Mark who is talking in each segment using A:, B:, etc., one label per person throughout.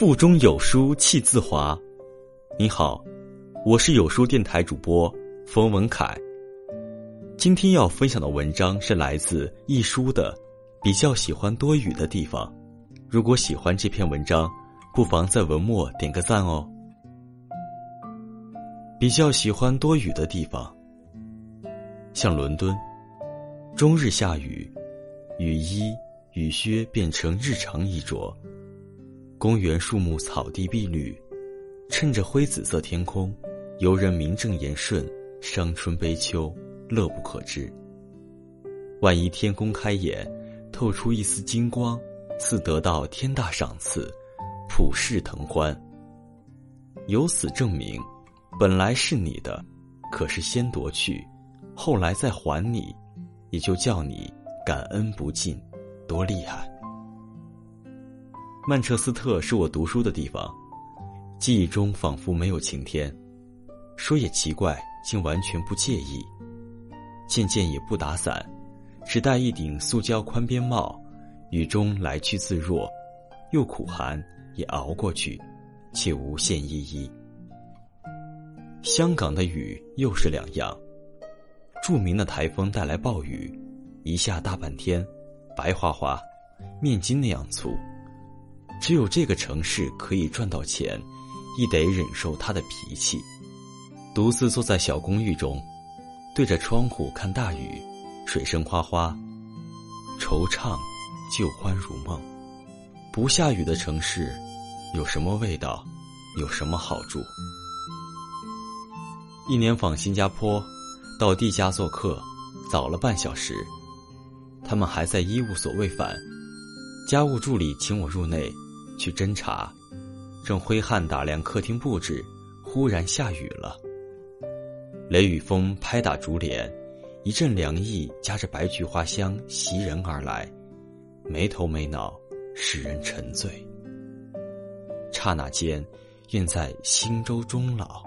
A: 腹中有书气自华。你好，我是有书电台主播冯文凯。今天要分享的文章是来自一书的，比较喜欢多雨的地方。如果喜欢这篇文章，不妨在文末点个赞哦。比较喜欢多雨的地方，像伦敦，终日下雨，雨衣、雨靴变成日常衣着。公园树木草地碧绿，趁着灰紫色天空，游人名正言顺，伤春悲秋，乐不可支。万一天公开眼，透出一丝金光，似得到天大赏赐，普世腾欢。由此证明。本来是你的，可是先夺去，后来再还你，也就叫你感恩不尽，多厉害！曼彻斯特是我读书的地方，记忆中仿佛没有晴天。说也奇怪，竟完全不介意。渐渐也不打伞，只戴一顶塑胶宽边帽，雨中来去自若，又苦寒也熬过去，且无限依依。香港的雨又是两样，著名的台风带来暴雨，一下大半天，白花花，面筋那样粗。只有这个城市可以赚到钱，亦得忍受他的脾气。独自坐在小公寓中，对着窗户看大雨，水声哗哗，惆怅，旧欢如梦。不下雨的城市，有什么味道？有什么好处？一年访新加坡，到弟家做客，早了半小时。他们还在一无所未返，家务助理请我入内去侦查，正挥汗打量客厅布置，忽然下雨了。雷雨风拍打竹帘，一阵凉意夹着白菊花香袭人而来，没头没脑，使人沉醉。刹那间，愿在星洲终老。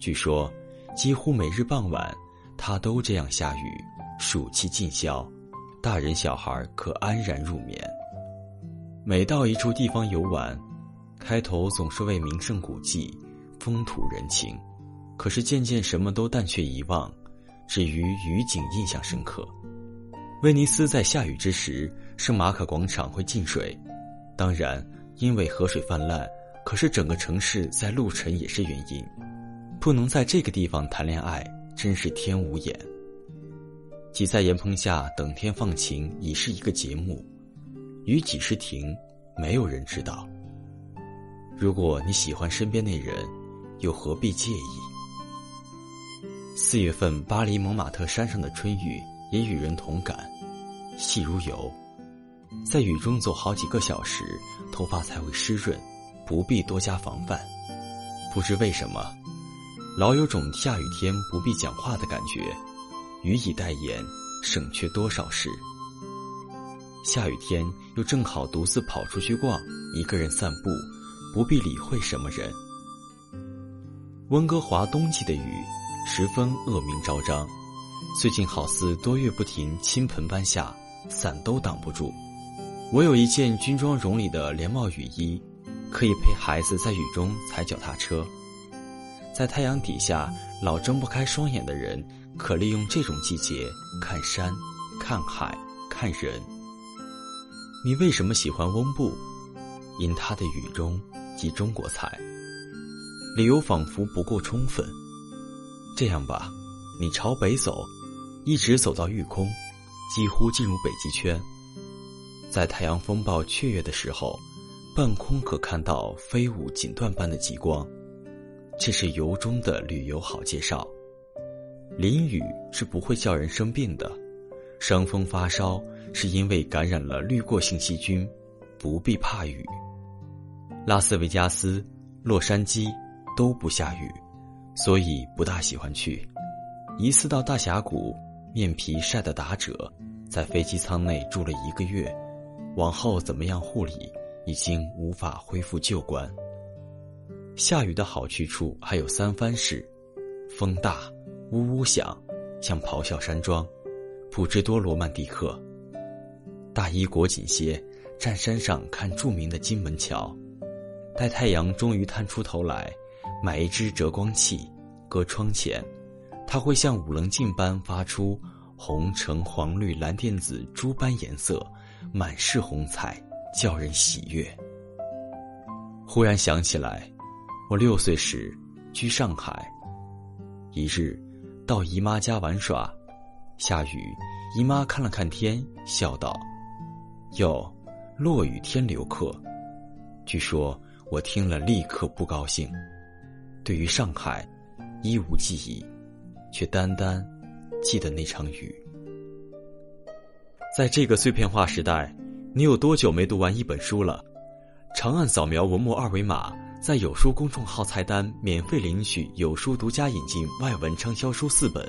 A: 据说，几乎每日傍晚，它都这样下雨，暑气尽消，大人小孩可安然入眠。每到一处地方游玩，开头总是为名胜古迹、风土人情，可是渐渐什么都淡却遗忘，只于雨景印象深刻。威尼斯在下雨之时，圣马可广场会进水，当然因为河水泛滥，可是整个城市在路程也是原因。不能在这个地方谈恋爱，真是天无眼。挤在岩棚下等天放晴，已是一个节目。雨几时停，没有人知道。如果你喜欢身边那人，又何必介意？四月份巴黎蒙马特山上的春雨也与人同感，细如油，在雨中走好几个小时，头发才会湿润，不必多加防范。不知为什么。老有种下雨天不必讲话的感觉，雨以代言，省却多少事。下雨天又正好独自跑出去逛，一个人散步，不必理会什么人。温哥华冬季的雨十分恶名昭彰，最近好似多月不停倾盆般下，伞都挡不住。我有一件军装绒里的连帽雨衣，可以陪孩子在雨中踩脚踏车。在太阳底下老睁不开双眼的人，可利用这种季节看山、看海、看人。你为什么喜欢翁布？因它的雨中即中国菜。理由仿佛不够充分。这样吧，你朝北走，一直走到玉空，几乎进入北极圈。在太阳风暴雀跃的时候，半空可看到飞舞锦缎般的极光。这是由衷的旅游好介绍。淋雨是不会叫人生病的，伤风发烧是因为感染了滤过性细菌，不必怕雨。拉斯维加斯、洛杉矶都不下雨，所以不大喜欢去。一次到大峡谷，面皮晒得打褶，在飞机舱内住了一个月，往后怎么样护理，已经无法恢复旧观。下雨的好去处还有三藩市，风大，呜呜响，像咆哮山庄，不知多罗曼蒂克。大衣裹紧些，站山上看著名的金门桥，待太阳终于探出头来，买一只折光器，搁窗前，它会像五棱镜般发出红、橙、黄、绿、蓝、靛、紫诸般颜色，满是红彩，叫人喜悦。忽然想起来，我六岁时居上海，一日到姨妈家玩耍，下雨，姨妈看了看天，笑道：“哟，落雨天留客。”据说。我听了，立刻不高兴。对于上海，一无记忆，却单单记得那场雨。在这个碎片化时代，你有多久没读完一本书了？长按扫描文末二维码，在有书公众号菜单免费领取有书独家引进外文畅销书四本，